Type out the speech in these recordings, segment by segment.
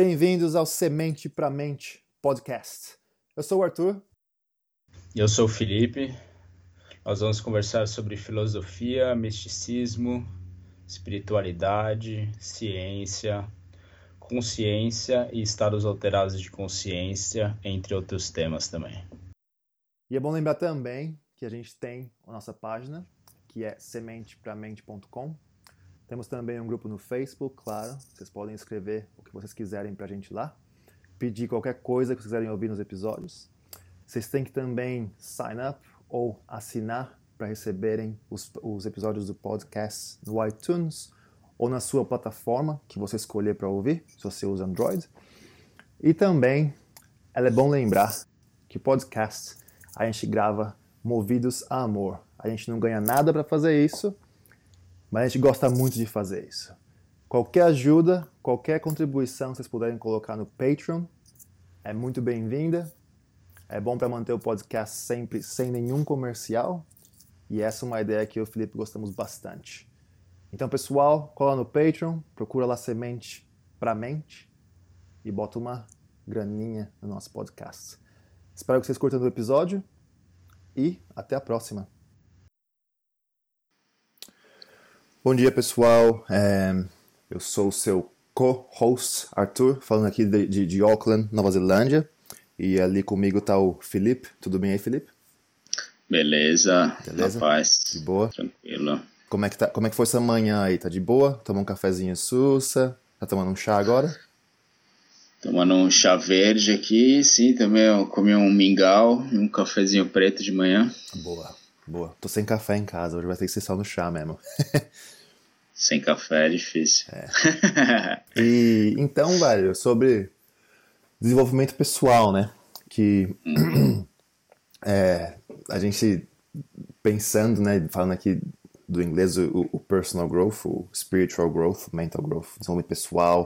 Bem-vindos ao Semente para Mente podcast. Eu sou o Arthur. Eu sou o Felipe. Nós vamos conversar sobre filosofia, misticismo, espiritualidade, ciência, consciência e estados alterados de consciência, entre outros temas também. E é bom lembrar também que a gente tem a nossa página, que é sementepramente.com. Temos também um grupo no Facebook, claro. Vocês podem escrever o que vocês quiserem para a gente lá. Pedir qualquer coisa que vocês quiserem ouvir nos episódios. Vocês têm que também sign up ou assinar para receberem os, os episódios do podcast no iTunes ou na sua plataforma que você escolher para ouvir, se você usa Android. E também é bom lembrar que podcast a gente grava movidos a amor. A gente não ganha nada para fazer isso, mas a gente gosta muito de fazer isso. Qualquer ajuda, qualquer contribuição que vocês puderem colocar no Patreon é muito bem-vinda. É bom para manter o podcast sempre sem nenhum comercial. E essa é uma ideia que eu e o Felipe gostamos bastante. Então, pessoal, cola no Patreon, procura lá Semente para Mente e bota uma graninha no nosso podcast. Espero que vocês curtam o episódio e até a próxima. Bom dia, pessoal. É, eu sou o seu co-host, Arthur, falando aqui de, de, de, Auckland, Nova Zelândia. E ali comigo tá o Felipe. Tudo bem aí, Felipe? Beleza, Beleza? paz. De boa? Tranquilo. Como é, que tá, como é que foi essa manhã aí? Tá de boa? Tomou um cafezinho sussa? Tá tomando um chá agora? Tomando um chá verde aqui, sim, também eu comi um mingau e um cafezinho preto de manhã. Boa, boa. Tô sem café em casa, hoje vai ter que ser só no chá mesmo. sem café é difícil. É. e então, velho, sobre desenvolvimento pessoal, né? Que uhum. é, a gente pensando, né, falando aqui do inglês, o, o, personal growth, o spiritual growth, mental growth, desenvolvimento pessoal,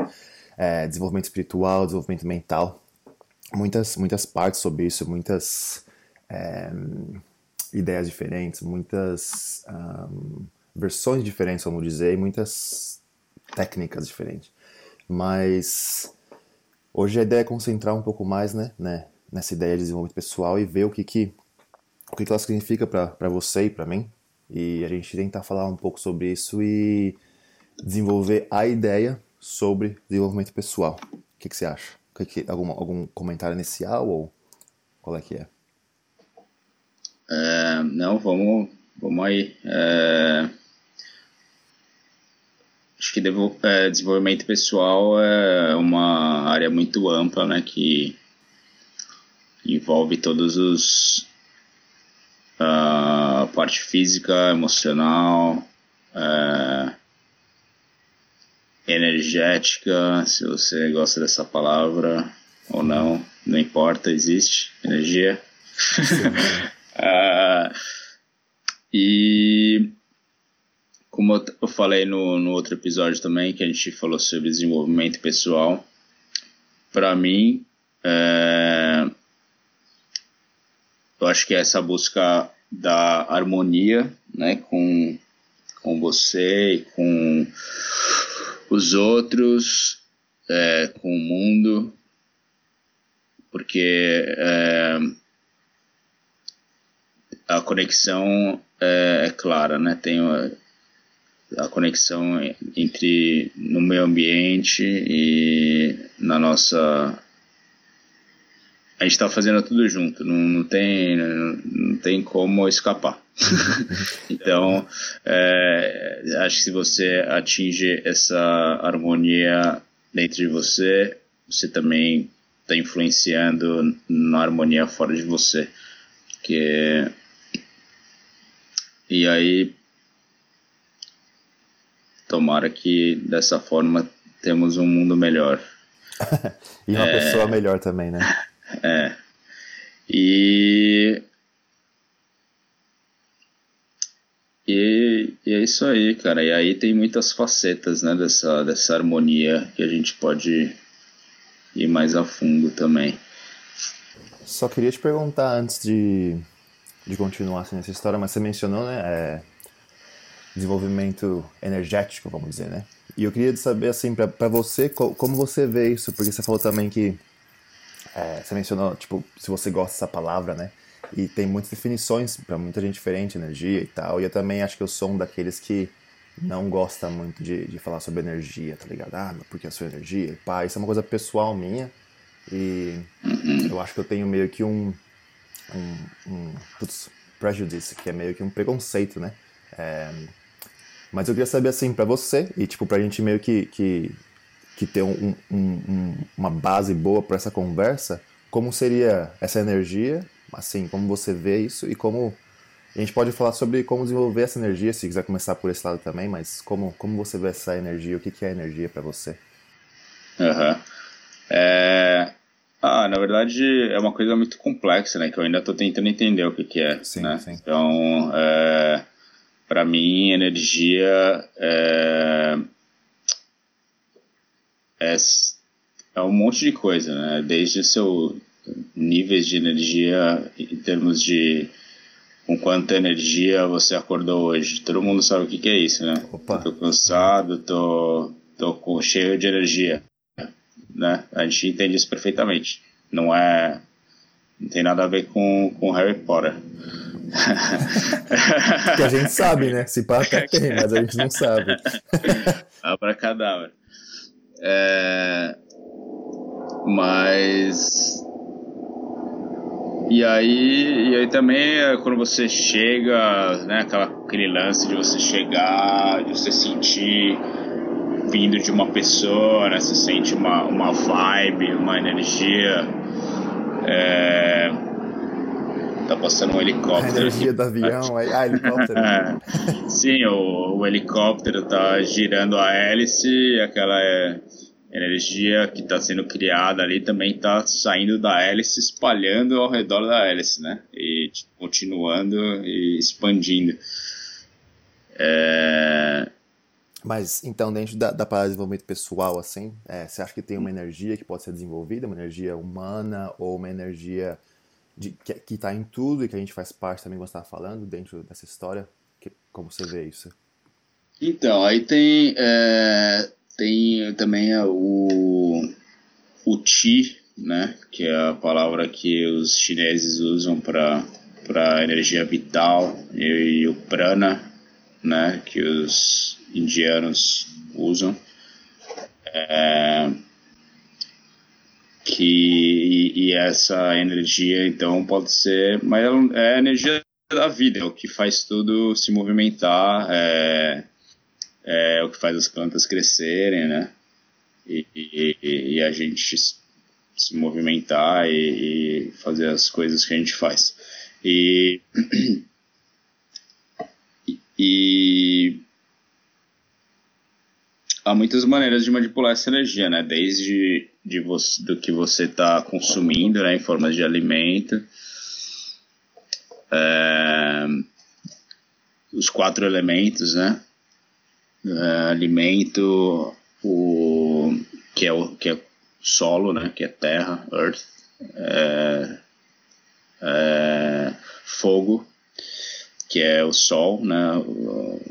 é, desenvolvimento espiritual, desenvolvimento mental. Muitas, muitas partes sobre isso, muitas é, ideias diferentes, muitas um, versões diferentes, vamos dizer, e muitas técnicas diferentes. Mas hoje a ideia é concentrar um pouco mais né, né, nessa ideia de desenvolvimento pessoal e ver o que, que, o que, que ela significa para você e para mim. E a gente tentar falar um pouco sobre isso e desenvolver a ideia sobre desenvolvimento pessoal. O que, que você acha? Que que, algum, algum comentário inicial ou qual é que é? é não, vamos, vamos aí. É, acho que devo, é, desenvolvimento pessoal é uma área muito ampla, né, que envolve todos os a parte física, emocional, é, energética, se você gosta dessa palavra ou não, não importa, existe energia. uh, e como eu falei no, no outro episódio também, que a gente falou sobre desenvolvimento pessoal, para mim, é, eu acho que é essa busca da harmonia né, com, com você e com os outros, é, com o mundo, porque é, a conexão é, é, clara, né? Tem a, conexão entre no meio ambiente e na nossa a gente está fazendo tudo junto, não, não, tem, não tem como escapar. então, é, acho que se você atinge essa harmonia dentro de você, você também está influenciando na harmonia fora de você. Que, e aí, tomara que dessa forma temos um mundo melhor. e uma é, pessoa melhor também, né? É. E, e, e, é isso aí, cara. E aí tem muitas facetas né, dessa, dessa harmonia que a gente pode ir mais a fundo também. Só queria te perguntar antes de, de continuar assim, nessa história, mas você mencionou, né? É, desenvolvimento energético, vamos dizer, né? E eu queria saber, assim, para você, como você vê isso, porque você falou também que é, você mencionou, tipo, se você gosta dessa palavra, né? E tem muitas definições para muita gente diferente, energia e tal. E eu também acho que eu sou um daqueles que não gosta muito de, de falar sobre energia, tá ligado? Ah, porque a sua energia, pá, isso é uma coisa pessoal minha. E eu acho que eu tenho meio que um, um, um putz, prejudice, que é meio que um preconceito, né? É, mas eu queria saber, assim, para você, e tipo, pra gente meio que, que, que ter um, um, uma base boa para essa conversa, como seria essa energia, assim, como você vê isso e como a gente pode falar sobre como desenvolver essa energia, se quiser começar por esse lado também, mas como, como você vê essa energia, o que, que é energia para você? Uhum. É... Ah, na verdade é uma coisa muito complexa, né, que eu ainda estou tentando entender o que, que é, sim, né? Sim. Então, é... para mim, energia é... é... é um monte de coisa, né, desde seu níveis de energia em termos de com quanta energia você acordou hoje. Todo mundo sabe o que, que é isso, né? Opa. Tô cansado, tô, tô com, cheio de energia, né? A gente entende isso perfeitamente. Não é... Não tem nada a ver com, com Harry Potter. que a gente sabe, né? Se pá até tem, mas a gente não sabe. Abracadabra. É... Mas e aí, e aí também é quando você chega, né, aquela, aquele lance de você chegar, de você sentir vindo de uma pessoa, né, você sente uma, uma vibe, uma energia. É, tá passando um helicóptero. A energia do avião, ah, helicóptero. Sim, o, o helicóptero tá girando a hélice, aquela é energia que está sendo criada ali também está saindo da hélice, espalhando ao redor da hélice, né? E tipo, continuando e expandindo. É... Mas então, dentro da, da parada de desenvolvimento pessoal, assim, é, você acha que tem uma energia que pode ser desenvolvida, uma energia humana ou uma energia de, que está em tudo e que a gente faz parte também, como você estava falando, dentro dessa história? Que, como você vê isso? Então, aí tem. É tem também o, o Qi, né, que é a palavra que os chineses usam para energia vital, e, e, o Prana, né, que os indianos usam. É, que e, e, essa energia então pode ser mas é a energia da vida é o que faz tudo se movimentar é, é o que faz as plantas crescerem, né? E, e, e a gente se movimentar e, fazer as coisas que a gente faz. E, e há muitas maneiras de manipular essa energia, né? Desde de você, do que você está consumindo, né, em formas de alimento, é, os quatro elementos, né? uh, alimento, o que é o que é solo, né, que é terra, earth, é, é, fogo, que é o sol, né,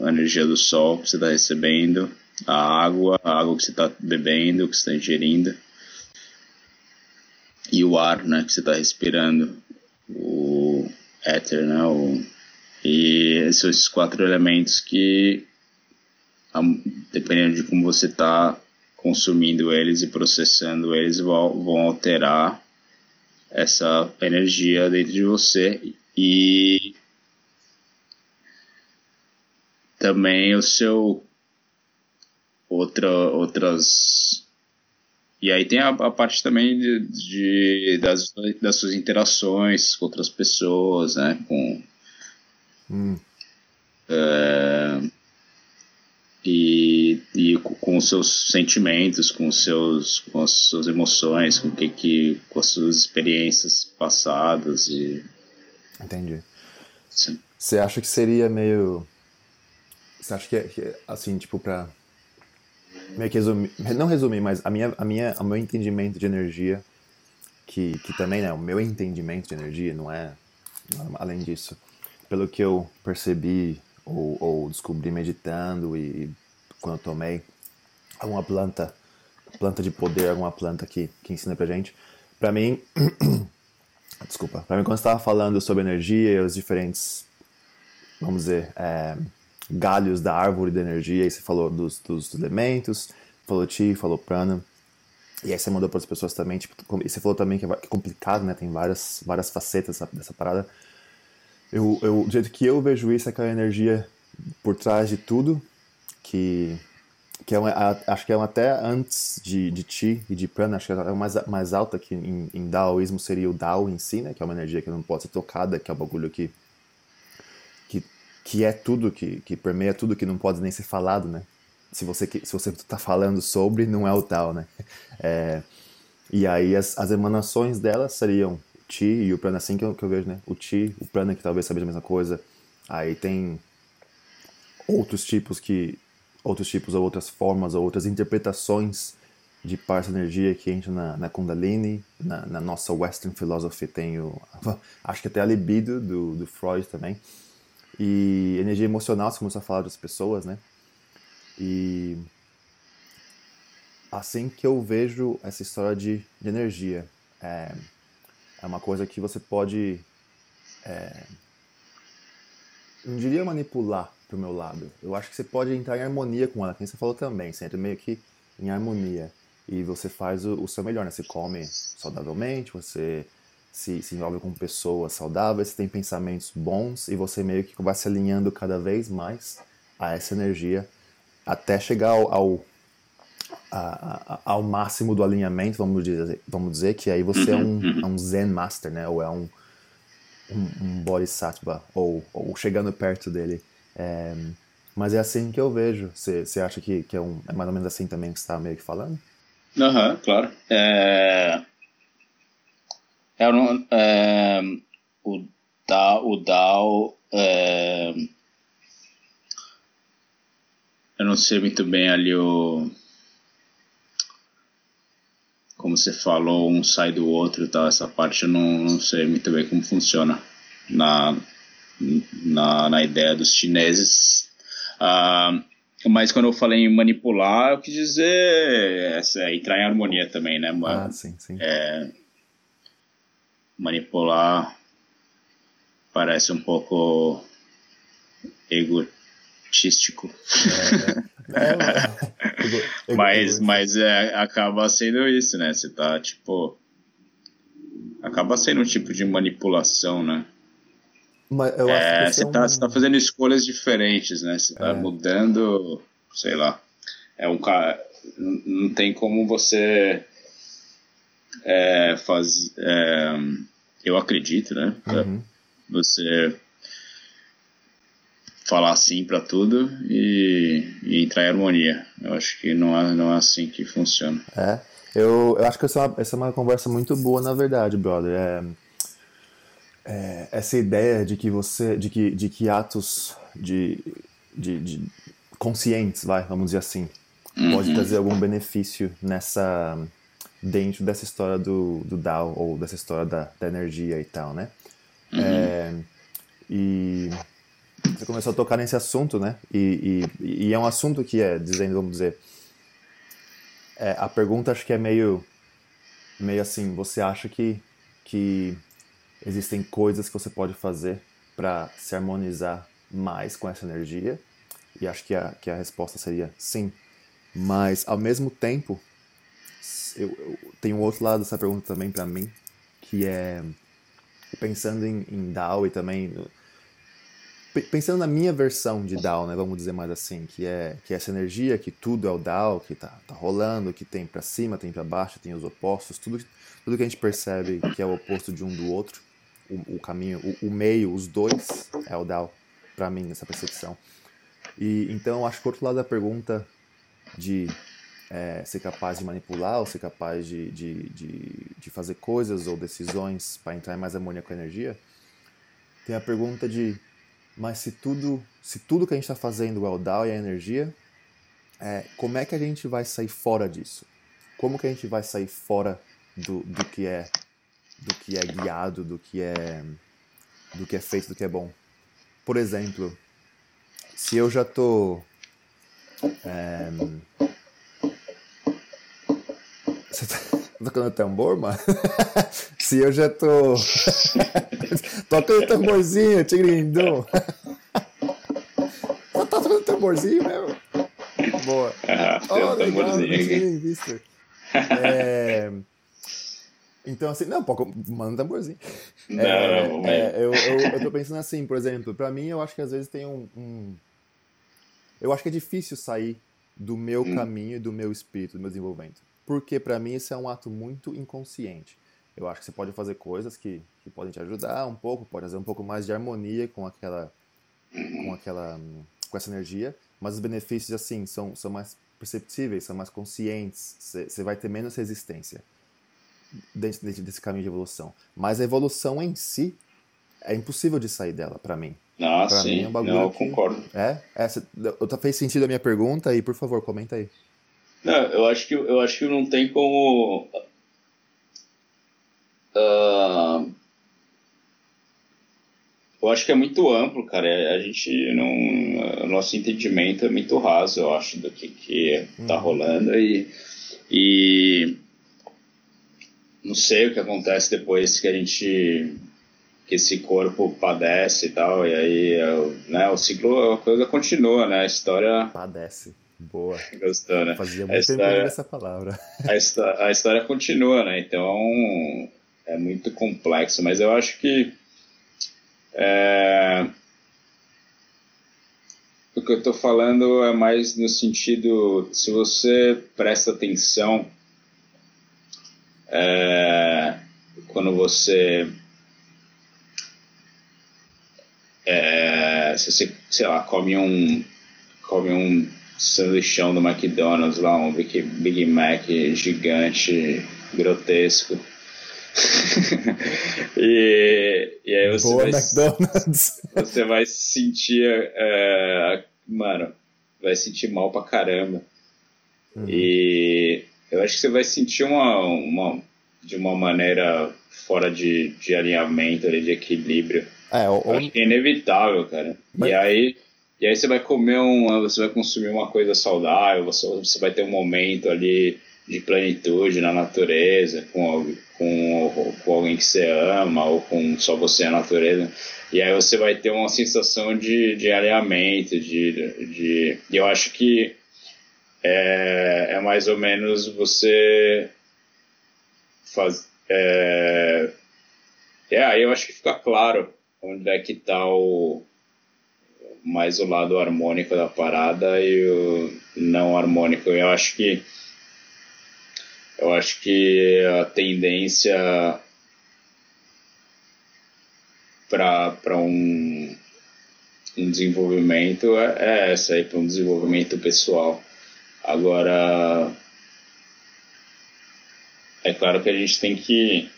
a energia do sol que você está recebendo, a água, a água que você está bebendo, que você está ingerindo, e o ar, né, que você está respirando, o éter, né, o, e são esses quatro elementos que dependendo de como você está consumindo eles e processando eles, vão, vão alterar essa energia dentro de você. E também o seu outra outras e aí tem a, a parte também de, de, das, das suas interações com outras pessoas né com hum. é, e, e com os seus sentimentos, com os seus, com as suas emoções, com que, que com as suas experiências passadas e entendi. Sim. Você acha que seria meio você acha que, é, é, assim tipo para meio que resumir, não resumir, mas a minha a minha o meu entendimento de energia que que também é o meu entendimento de energia não é além disso pelo que eu percebi ou, ou descobri meditando e quando eu tomei alguma planta, planta de poder, alguma planta que, que ensina pra gente. Pra mim, desculpa, pra mim quando você estava falando sobre energia e os diferentes, vamos dizer, é, galhos da árvore da energia, e você falou dos, dos elementos, falou chi, falou prana, e aí você mandou para as pessoas também, tipo, e você falou também que é complicado, né, tem várias, várias facetas dessa, parada. Eu, eu, do jeito que eu vejo isso, é aquela energia por trás de tudo, que, que é uma, acho que é uma até antes de, de e de Prana, acho que é mais, mais alta que em, em Daoísmo seria o Dao em si, né, que é uma energia que não pode ser tocada, que é o bagulho que, que, é tudo, que, que permeia tudo, que não pode nem ser falado, né. Se você se você está falando sobre, não é o Dao, né. É, e aí as, as emanações dela seriam Chi e o Prana, assim que eu, que eu vejo, né? O Chi, o Prana, que talvez seja a mesma coisa. Aí tem outros tipos que outros tipos ou outras formas ou outras interpretações de parça energia que entra na, na Kundalini, na, na, nossa Western Philosophy tem o, acho que até a libido do, do Freud também, e energia emocional, você começou a falar das pessoas, né, e assim que eu vejo essa história de, de energia, é, é uma coisa que você pode. É, não diria manipular pro meu lado. Eu acho que você pode entrar em harmonia com ela, como você falou também. Você entra meio que em harmonia. E você faz o, o seu melhor, né? Você come saudavelmente, você se, se envolve com pessoas saudáveis, você tem pensamentos bons e você meio que vai se alinhando cada vez mais a essa energia até chegar ao, ao a, a, ao máximo do alinhamento, vamos dizer, vamos dizer que aí você é um, uhum. é um Zen Master, né? Ou é um, um, um Bodhisattva, ou, ou chegando perto dele. É, mas é assim que eu vejo. Você acha que, que é, um, é mais ou menos assim também que você está meio que falando? Aham, uhum, claro. É... É, é, o Dao, o Dao é... eu não sei muito bem ali o como você falou, um sai do outro e tal, essa parte eu não, não sei muito bem como funciona na, na, na ideia dos chineses. Uh, mas quando eu falei em manipular, eu quis dizer é, entrar em harmonia também, né? Ah, sim, sim. É, manipular parece um pouco egotístico. É, é. É, mas mas é, acaba sendo isso, né? Você tá, tipo. Acaba sendo um tipo de manipulação, né? Mas eu é, acho que você, é tá, um... você tá fazendo escolhas diferentes, né? Você tá é. mudando, sei lá. É um cara. Não tem como você é, faz, é, eu acredito, né? Uhum. Você falar sim para tudo e, e, entrar em harmonia. Eu acho que não é, não é assim que funciona. É, eu, eu acho que essa é, uma, essa é uma conversa muito boa, na verdade, brother. É, é, essa ideia de que você, de que, de que atos de, de, de conscientes, vai, vamos dizer assim, uhum. pode trazer algum benefício nessa dentro dessa história do, do Dao ou dessa história da, da energia e tal, né? Uhum. É, e você começou a tocar nesse assunto, né? E, e, e é um assunto que é, dizendo, vamos dizer, é, a pergunta acho que é meio, meio assim, você acha que, que existem coisas que você pode fazer para se harmonizar mais com essa energia? E acho que a, que a resposta seria sim. Mas, ao mesmo tempo, eu, eu tenho um outro lado dessa pergunta também para mim, que é pensando em, em Dao e também pensando na minha versão de DAO, né, vamos dizer mais assim, que é que é essa energia, que tudo é o DAO, que tá, tá rolando, que tem para cima, tem para baixo, tem os opostos, tudo, tudo que a gente percebe que é o oposto de um do outro, o, o caminho, o, o, meio, os dois é o DAO, para mim, nessa percepção. E então acho que o outro lado da pergunta de é, ser capaz de manipular ou ser capaz de, de, de, de fazer coisas ou decisões para entrar em mais harmonia com a energia, tem a pergunta de mas se tudo, se tudo que a gente está fazendo é o DAO e a energia, é, como é que a gente vai sair fora disso? Como que a gente vai sair fora do, do que é do que é guiado, do que é do que é feito, do que é bom? Por exemplo, se eu já tô é, tocando tambor, mano? Se eu já tô. Toca o tamborzinho, tigrindu. Só tá tocando tamborzinho mesmo? Boa. Ah, Oh, um tamborzinho aqui. visto. É... Então, assim, não, pô, manda um tamborzinho. Não, É, não, é, eu, eu, eu tô pensando assim, por exemplo, pra mim eu acho que às vezes tem um. um- Eu acho que é difícil sair do meu Hum. caminho e do meu espírito, do meu desenvolvimento. Porque pra mim isso é um ato muito inconsciente. Eu acho que você pode fazer coisas que, que podem te ajudar um pouco, pode fazer um pouco mais de harmonia com aquela. com aquela. com essa energia, mas os benefícios, assim, são, são mais perceptíveis, são mais conscientes, você vai ter menos resistência dentro, dentro desse caminho de evolução. Mas a evolução em si é impossível de sair dela, pra mim. Ah, Pra mim sim. é um bagulho não, eu que- concordo. É? Essa, eu- fez sentido a minha pergunta e, por favor, comenta aí. Não, eu acho que eu acho que não tem como ah, eu acho que é muito amplo, cara. É, A gente não o nosso entendimento é muito raso, eu acho, do que que tá rolando e e não sei o que acontece depois que a gente que esse corpo padece e tal e aí né, o ciclo a coisa continua, né? A história Padece. Boa. gostou, né? Fazia muito tempo história- ouvi essa palavra. a, histó- a história continua, né? Então é muito complexo, mas eu acho que é, o que eu estou falando é mais no sentido se você presta atenção é, quando você é, se você sei lá come um come um sanduichão do McDonald's lá, um Big, Big Mac gigante, grotesco. e, e aí você Boa vai, McDonald's. você vai se sentir, é, mano, vai sentir mal pra caramba. Uhum. E eu acho que você vai sentir uma, uma de uma maneira fora de, de alinhamento, ali, de equilíbrio. É, ou, Eu acho que é inevitável, cara. Mas- E aí, e aí você vai comer um, você vai consumir uma coisa saudável, você, você vai ter um momento ali de plenitude na natureza, com, com, com alguém que você ama, ou com só você a natureza. E aí você vai ter uma sensação de, de alinhamento, de, de. Eu acho que é, é mais ou menos você faz, é, é, aí eu acho que fica claro onde é que tá o mais o lado harmônico da parada e o não harmônico. Eu acho que eu acho que a tendência para um, um desenvolvimento é, é essa aí, para um desenvolvimento pessoal. Agora, é claro que a gente tem que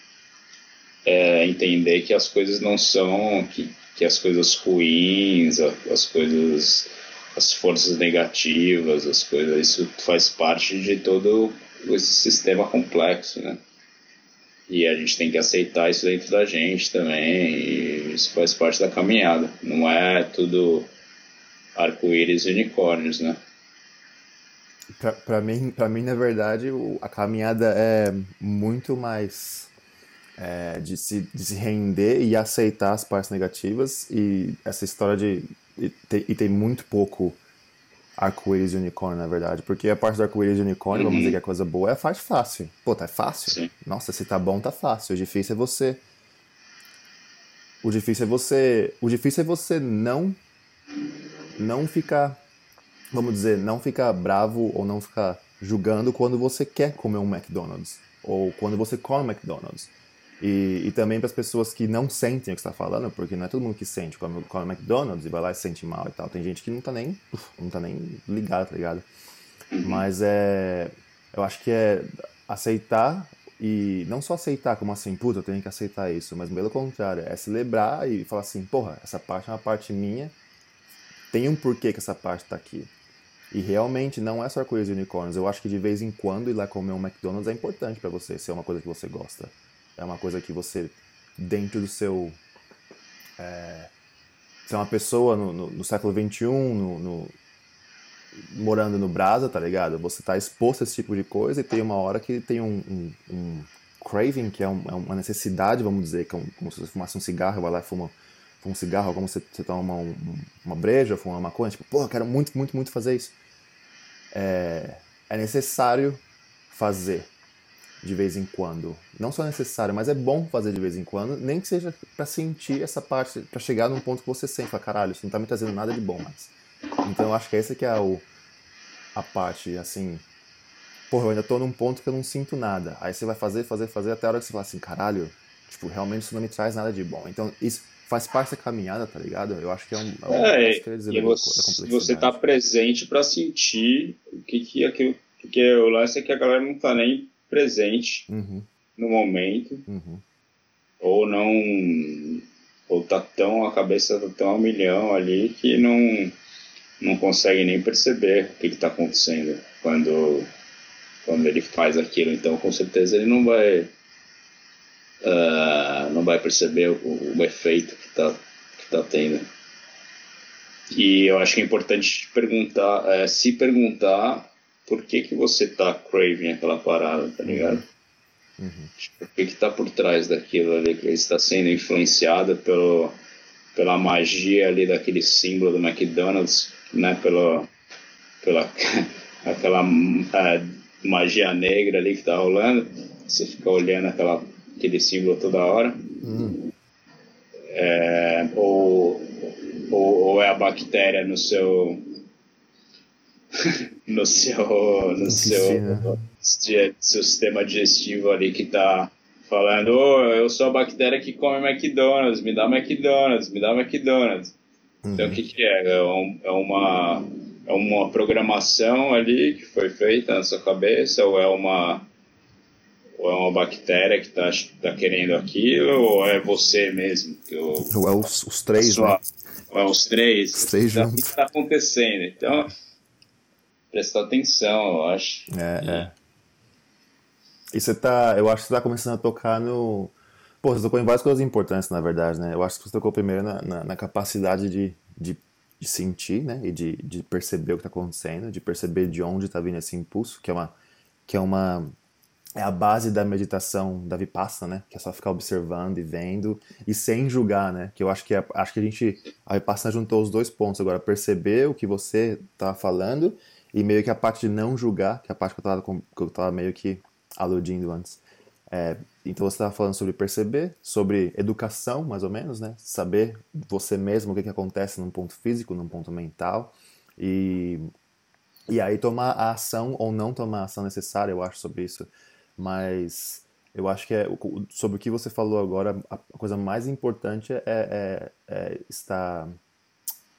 é, entender que as coisas não são que, que as coisas ruins, as coisas, as forças negativas, as coisas, isso faz parte de todo esse sistema complexo, né? E a gente tem que aceitar isso dentro da gente também, e isso faz parte da caminhada. Não é tudo arco-íris e unicórnios, né? Pra mim, mim, na verdade, a caminhada é muito mais é, de, se, de se render e aceitar as partes negativas e essa história de. E, te- e tem muito pouco arco-íris e unicórnio, na verdade. Porque a parte do arco-íris e unicórnio, vamos Uhum. dizer que é coisa boa, é a parte fácil. Pô, tá fácil? Sim. Nossa, se tá bom, tá fácil. O difícil é você. O difícil é você. O difícil é você não. Não ficar. Vamos dizer, não ficar bravo ou não ficar julgando quando você quer comer um McDonald's. Ou quando você come um McDonald's. E, e também para as pessoas que não sentem o que você está falando, porque não é todo mundo que sente, come, come McDonald's e vai lá e se sente mal e tal. Tem gente que não tá nem, não tá nem ligado, tá ligado? Mas é. Eu acho que é aceitar e não só aceitar como assim, puta, eu tenho que aceitar isso, mas pelo contrário, é celebrar e falar assim, porra, essa parte é uma parte minha, tem um porquê que essa parte tá aqui. E realmente não é só arco-íris e unicórnios. Eu acho que de vez em quando ir lá comer um McDonald's é importante pra você, se é uma coisa que você gosta. É uma coisa que você, dentro do seu. É, se uma pessoa no, no, no século XXI, no, no, morando no Brasa, tá ligado? Você tá exposto a esse tipo de coisa e tem uma hora que tem um, um, um craving, que é, um, é, uma necessidade, vamos dizer, que é como se você fumasse um cigarro, vai lá e fuma, um cigarro, como você, você toma uma, uma breja, fuma uma maconha, tipo, eu quero muito, muito, muito fazer isso. É, é necessário fazer de vez em quando. Não só necessário, mas é bom fazer de vez em quando, nem que seja para sentir essa parte, para chegar num ponto que você sente, fala, caralho, isso não tá me trazendo nada de bom mais. Então eu acho que essa que é o, a parte, assim, porra, eu ainda tô num ponto que eu não sinto nada. Aí você vai fazer, fazer, fazer, até a hora que você fala assim, caralho, tipo, realmente isso não me traz nada de bom. Então isso faz parte da caminhada, tá ligado? Eu acho que é um... É, um, é e você, você tá presente para sentir o que que aquilo... Porque o lance é que a galera não tá nem presente uhum. no momento, uhum. ou não, ou tá tão, a cabeça tá tão a milhão ali que não, não consegue nem perceber o que está acontecendo quando, quando ele faz aquilo. Então, com certeza, ele não vai, uh, não vai perceber o, o efeito que está que tá tendo. E eu acho que é importante perguntar, é, se perguntar por que, que você tá craving aquela parada, tá ligado? Uhum. O que que tá por trás daquilo ali, que está sendo influenciado pelo, pela magia ali daquele símbolo do McDonald's, né, pela, pela aquela magia negra ali que tá rolando, você fica olhando aquela, aquele símbolo toda hora, uhum. é, ou, ou, ou é a bactéria no seu no seu, no seu, seu sistema digestivo ali que tá falando, oh, eu sou a bactéria que come McDonald's, me dá McDonald's, me dá McDonald's. Uhum. Então o que, que é? É, um, é, uma, é uma programação ali que foi feita na sua cabeça, ou é uma ou é uma bactéria que está tá querendo aquilo, ou é você mesmo? Que o, ou é os, os três, sua, né? Ou é os três. Os três então, juntos. O que está acontecendo? Então, prestar atenção, eu acho. É, e... é. E você tá, eu acho que você tá começando a tocar no... Pô, você tocou em várias coisas importantes, na verdade, né? Eu acho que você tocou primeiro na, na, na capacidade de, de, de, sentir, né? E de, de perceber o que está acontecendo, de perceber de onde está vindo esse impulso, que é uma... Que é uma é a base da meditação da Vipassana, né? Que é só ficar observando e vendo e sem julgar, né? Que eu acho que é, acho que a gente a Vipassana juntou os dois pontos agora, perceber o que você tá falando e meio que a parte de não julgar, que é a parte que eu estava que eu tava meio que aludindo antes. É, então você estava falando sobre perceber, sobre educação, mais ou menos, né? Saber você mesmo o que, que acontece num ponto físico, num ponto mental. E, e aí tomar a ação ou não tomar a ação necessária, eu acho, sobre isso. Mas eu acho que é, sobre o que você falou agora, a coisa mais importante é, é, é estar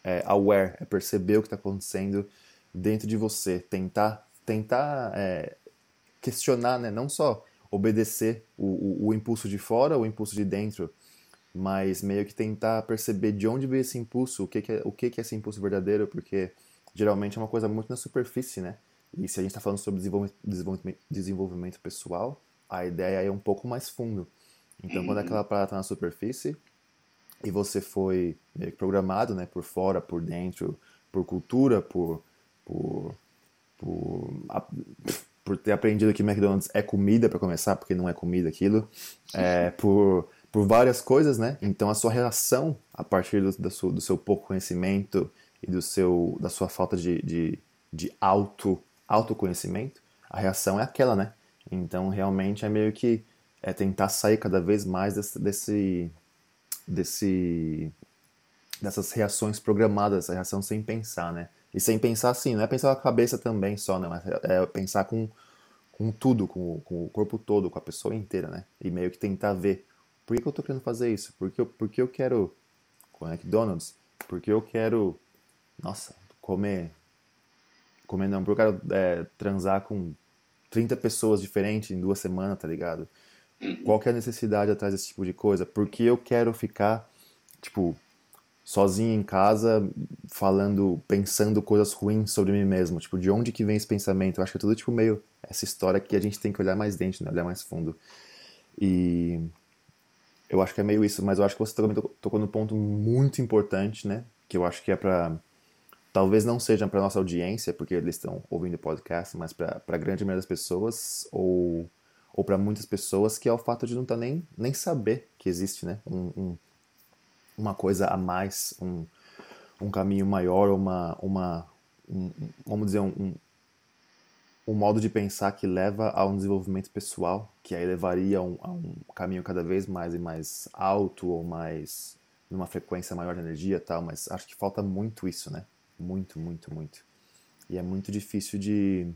é, aware, é perceber o que está acontecendo dentro de você, tentar, tentar é, questionar, né? não só obedecer o, o, o, impulso de fora, o impulso de dentro, mas meio que tentar perceber de onde veio esse impulso, o que, que é, o que, que é esse impulso verdadeiro, porque geralmente é uma coisa muito na superfície, né? E se a gente está falando sobre desenvolvimento, desenvolvimento, pessoal, a ideia é um pouco mais fundo. Então, uhum. quando aquela parada está na superfície e você foi programado, né, por fora, por dentro, por cultura, por por, por, por ter aprendido que McDonald's é comida para começar, porque não é comida aquilo, é, por, por várias coisas, né? Então a sua reação a partir do, do, seu, do seu pouco conhecimento e do seu, da sua falta de, de, de auto, autoconhecimento, a reação é aquela, né? Então realmente é meio que é tentar sair cada vez mais desse, desse, desse dessas reações programadas, essa reação sem pensar, né? E sem pensar assim, não é pensar com a cabeça também só, né? Mas é pensar com, com tudo, com, com o corpo todo, com a pessoa inteira, né? E meio que tentar ver por que, que eu tô querendo fazer isso? Por que eu, por que eu quero com McDonald's? Por que eu quero, nossa, comer. Comer não, porque eu quero é, transar com 30 pessoas diferentes em duas semanas, tá ligado? Qual que é a necessidade atrás desse tipo de coisa? Por que eu quero ficar, tipo, sozinho em casa, falando, pensando coisas ruins sobre mim mesmo. Tipo, de onde que vem esse pensamento? Eu acho que é tudo, tipo, meio essa história que a gente tem que olhar mais dentro, né? Olhar mais fundo. E eu acho que é meio isso, mas eu acho que você tocou, tocou no ponto muito importante, né? Que eu acho que é pra, talvez não sejam para nossa audiência, porque eles estão ouvindo podcast, mas para a grande maioria das pessoas, ou, ou para muitas pessoas, que é o fato de não tá nem, nem saber que existe né? um, um, uma coisa a mais, um, um caminho maior, uma, uma um, vamos dizer, um, um modo de pensar que leva a um desenvolvimento pessoal, que aí levaria a um, a um caminho cada vez mais e mais alto ou mais numa frequência maior de energia tal, mas acho que falta muito isso, né? Muito, muito, muito. E é muito difícil de.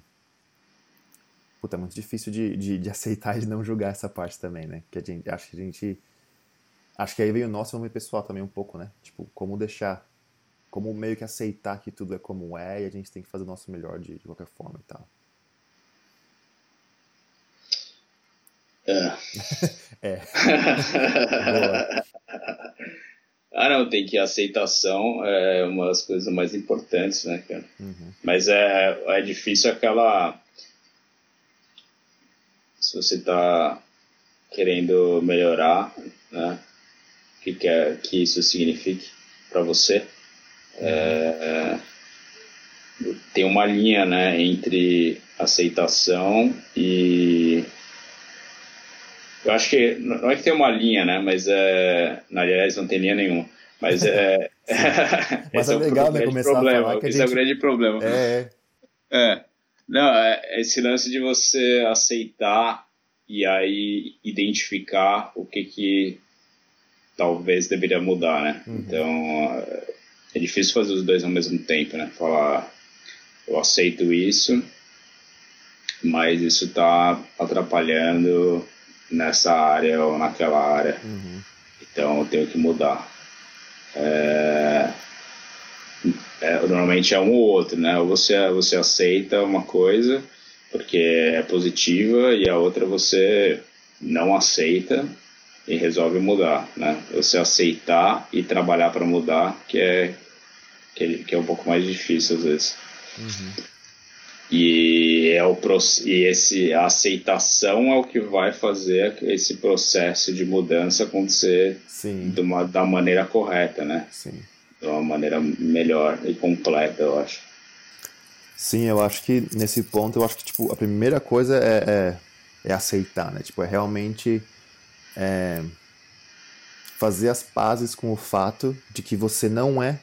Puta, é muito difícil de, de, de aceitar e de não julgar essa parte também, né? Que a gente, acho que a gente. Acho que aí vem o nosso momento pessoal também um pouco, né? Tipo, como deixar. Como meio que aceitar que tudo é como é e a gente tem que fazer o nosso melhor de, de qualquer forma e tal. É. é. ah, não, tem que aceitação é uma das coisas mais importantes, né, cara? Uhum. Mas é, é difícil aquela. Se você tá querendo melhorar, né? O que quer que isso signifique para você? É, tem uma linha, né, entre aceitação e eu acho que não é que tem uma linha, né? Mas é, aliás, não tem linha nenhuma. Mas é. Mas é, é legal, né? Começar problema. a falar que a gente... Esse é o grande problema. É. É. Não, é esse lance de você aceitar e aí identificar o que que talvez deveria mudar, né? Uhum. Então é difícil fazer os dois ao mesmo tempo, né? Falar eu aceito isso, mas isso está atrapalhando nessa área ou naquela área. Uhum. Então eu tenho que mudar. É, é, normalmente é um ou outro, né? Ou você, você aceita uma coisa porque é positiva e a outra você não aceita e resolve mudar, né? Você aceitar e trabalhar para mudar que é, que é, que é um pouco mais difícil às vezes. Uhum. E, é o, e esse, a aceitação é o que vai fazer esse processo de mudança acontecer de uma, da maneira correta, né? Sim. De uma maneira melhor e completa, eu acho. Sim, eu acho que nesse ponto, eu acho que tipo, a primeira coisa é, é, é aceitar, né? Tipo, é realmente é, fazer as pazes com o fato de que você não é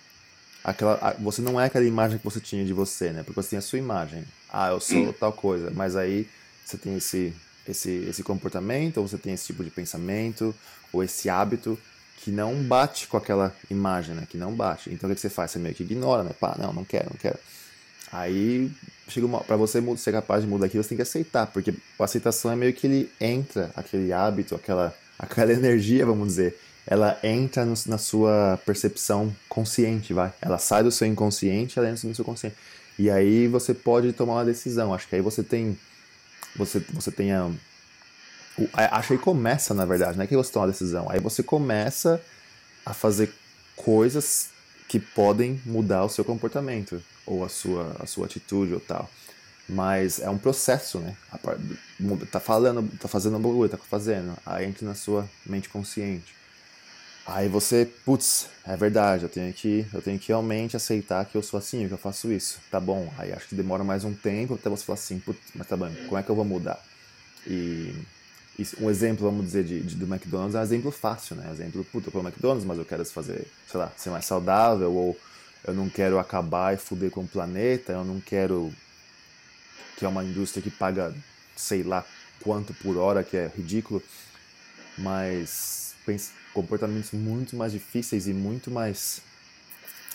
aquela, você não é aquela imagem que você tinha de você, né? Porque você tem a sua imagem. Ah, eu sou tal coisa. Mas aí você tem esse, esse, esse comportamento, ou você tem esse tipo de pensamento, ou esse hábito que não bate com aquela imagem, né? Que não bate. Então o que você faz? Você meio que ignora, né? Pá, não, não quero, não quero. Aí, chega para você ser capaz de mudar aquilo, você tem que aceitar, porque a aceitação é meio que ele entra, aquele hábito, aquela, aquela energia, vamos dizer, ela entra no, na sua percepção consciente, vai. Ela sai do seu inconsciente, ela entra no seu consciente. E aí você pode tomar uma decisão. Acho que aí você tem. Você, você tem a. Acho que aí começa, na verdade, não é que você toma uma decisão. Aí você começa a fazer coisas que podem mudar o seu comportamento, ou a sua, a sua atitude ou tal. Mas é um processo, né? Tá falando, tá fazendo um bagulho, tá fazendo. Aí entra na sua mente consciente. Aí você, putz, é verdade, eu tenho que, eu tenho que realmente aceitar que eu sou assim, que eu faço isso. Tá bom. Aí acho que demora mais um tempo até você falar assim, putz, mas tá bom, como é que eu vou mudar? E, um exemplo, vamos dizer, de, de, do McDonald's é um exemplo fácil, né? Exemplo, puta, eu no McDonald's, mas eu quero fazer, sei lá, ser mais saudável, ou eu não quero acabar e fuder com o planeta, eu não quero que é uma indústria que paga sei lá quanto por hora, que é ridículo, mas comportamentos muito mais difíceis e muito mais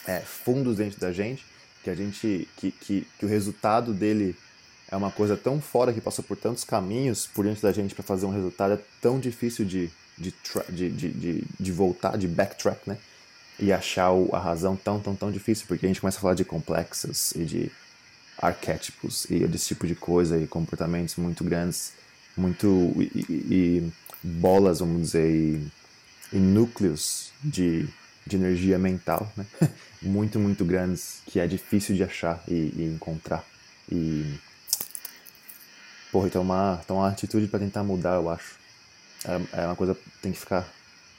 é, fundos dentro da gente, que a gente que, que, que, o resultado dele é uma coisa tão fora que passa por tantos caminhos por dentro da gente para fazer um resultado é tão difícil de, de, de, de, de, voltar, de backtrack, né? E achar a razão tão, tão, tão difícil, porque a gente começa a falar de complexos e de arquétipos e desse tipo de coisa e comportamentos muito grandes, muito e, e, bolas, vamos dizer, e e núcleos de, de energia mental né? muito, muito grandes que é difícil de achar e, e encontrar. E. Porra, então uma, então uma atitude para tentar mudar, eu acho. É, é uma coisa tem que ficar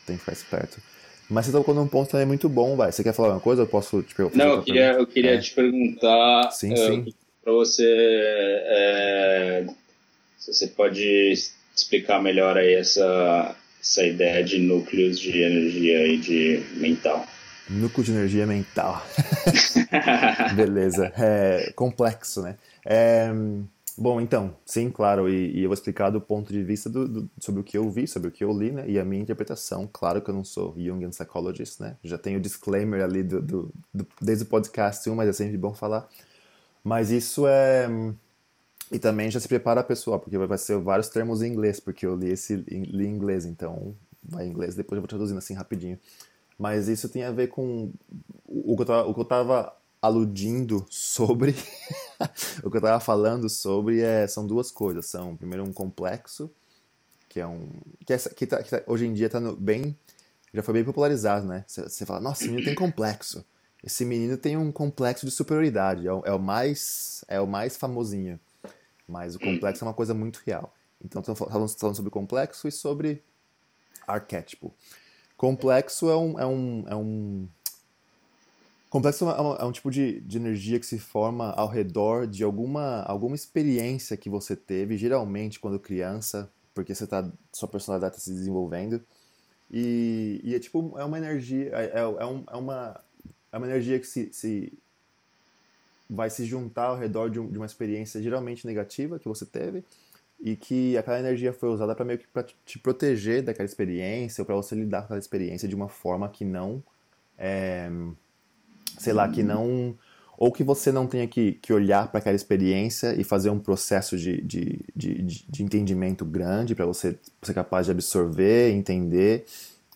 tem que ficar esperto. Mas você tocou num ponto também muito bom, vai. Você quer falar uma coisa? Eu posso te perguntar? Não, eu queria, eu queria é. te perguntar sim, sim. para você é, se você pode explicar melhor aí essa, essa ideia de núcleos de energia e de mental. Núcleo de energia mental. Beleza. É complexo, né? É, bom, então, sim, claro, e, e, eu vou explicar do ponto de vista do, do, sobre o que eu vi, sobre o que eu li, né? E a minha interpretação. Claro que eu não sou Jungian Psychologist, né? Já tenho o disclaimer ali do, do, do desde o podcast 1, mas é sempre bom falar. Mas isso é. E também já se prepara a pessoa, porque vai ser vários termos em inglês, porque eu li esse li em inglês, então vai em inglês, depois eu vou traduzindo assim rapidinho. Mas isso tem a ver com o que eu tava, aludindo sobre, o que eu tava falando sobre é, são duas coisas. São, primeiro, um complexo, que é um. que, é, que, tá, que tá, hoje em dia tá no, bem. já foi bem popularizado, né? Você fala, nossa, esse menino tem complexo. Esse menino tem um complexo de superioridade. É o, é o mais, é o mais famosinho. Mas o complexo é uma coisa muito real. Então, estamos falando sobre complexo e sobre arquétipo. Complexo é um. É um, é um complexo é, um, é um tipo de, de energia que se forma ao redor de alguma, alguma experiência que você teve, geralmente quando criança, porque você tá, sua personalidade está se desenvolvendo. E, e, é tipo, é uma energia, é, é, é, um, é, uma, é uma energia que se, se vai se juntar ao redor de, um, de, uma experiência geralmente negativa que você teve e que aquela energia foi usada para meio que para te proteger daquela experiência ou para você lidar com aquela experiência de uma forma que não é, sei lá que não ou que você não tenha que, que olhar para aquela experiência e fazer um processo de, de, de, de entendimento grande para você ser capaz de absorver, entender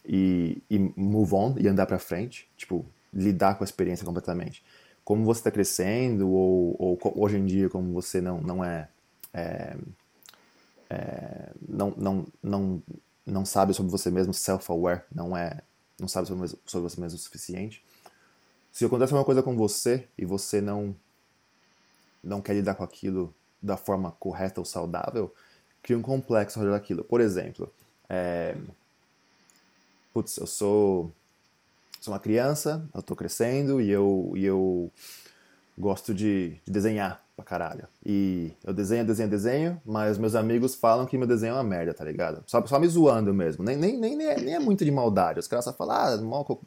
e, e move on e andar para frente, tipo lidar com a experiência completamente. Como você está crescendo ou, ou, hoje em dia como você não não é, é é, não, não, não, não sabe sobre você mesmo, self-aware, não é, não sabe sobre, sobre você mesmo o suficiente. Se acontece uma coisa com você e você não não quer lidar com aquilo da forma correta ou saudável, cria um complexo ao redor daquilo. Por exemplo, é, putz, eu sou, sou uma criança, eu estou crescendo e eu, e eu gosto de, de desenhar pra caralho. E eu desenho, desenho, desenho, mas meus amigos falam que meu desenho é uma merda, tá ligado? Só, só me zoando mesmo. Nem, nem, nem, nem, é, nem é muito de maldade. Os caras só falam, ah,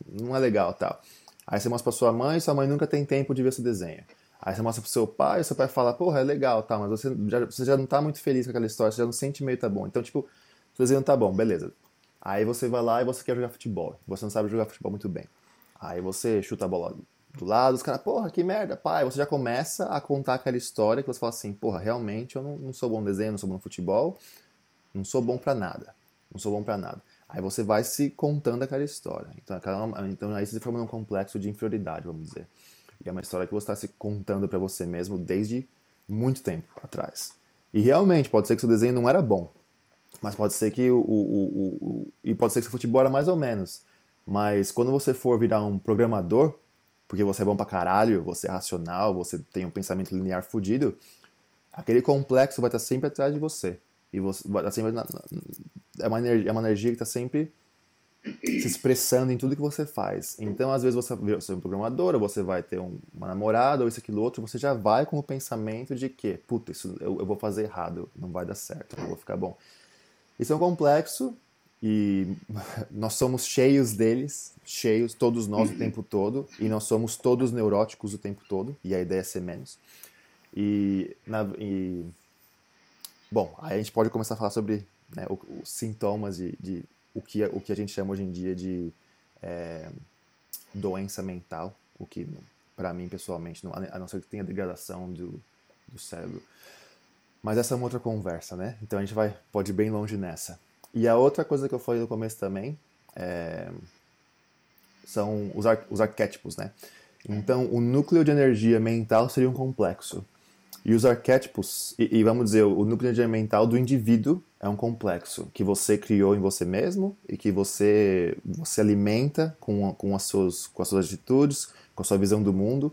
não é legal tal. Aí você mostra pra sua mãe, sua mãe nunca tem tempo de ver seu desenho. Aí você mostra pro seu pai, seu pai fala, porra, é legal, tá, mas você já, você já não tá muito feliz com aquela história, você já não sente meio tá bom. Então, tipo, seu desenho tá bom, beleza. Aí você vai lá e você quer jogar futebol. Você não sabe jogar futebol muito bem. Aí você chuta a bola do lado, os caras, porra, que merda, pai. Você já começa a contar aquela história que você fala assim, porra, realmente eu não, não sou bom no desenho, não sou bom no futebol, não sou bom para nada. Não sou bom para nada. Aí você vai se contando aquela história. Então, aquela, então aí se forma num complexo de inferioridade, vamos dizer. E é uma história que você está se contando para você mesmo desde muito tempo atrás. E realmente, pode ser que seu desenho não era bom. Mas pode ser que o, o, o, o e pode ser que seu futebol era mais ou menos. Mas quando você for virar um programador, porque você é bom pra caralho, você é racional, você tem um pensamento linear fudido, aquele complexo vai estar sempre atrás de você. E você vai estar sempre. Na, é, uma energia, é uma energia que está sempre se expressando em tudo que você faz. Então, às vezes, você, você é um programador, ou você vai ter um, uma namorada, ou isso, aquilo, outro, você já vai com o pensamento de que, puta, isso eu, eu vou fazer errado, não vai dar certo, não vou ficar bom. Isso é um complexo e nós somos cheios deles, cheios, todos nós o tempo todo, e nós somos todos neuróticos o tempo todo, e a ideia é ser menos. E, na, e bom, aí a gente pode começar a falar sobre né, os sintomas de, de, o, que, o que a gente chama hoje em dia de é, doença mental, o que para mim pessoalmente, não, a não ser que tenha degradação do, do cérebro. Mas essa é uma outra conversa, né? Então a gente vai, pode ir bem longe nessa. E a outra coisa que eu falei no começo também é, são os, ar, os arquétipos, né? Então, o núcleo de energia mental seria um complexo. E os arquétipos, e, e, vamos dizer, o núcleo mental do indivíduo é um complexo que você criou em você mesmo e que você, você alimenta com, com, as suas, com as suas atitudes, com a sua visão do mundo.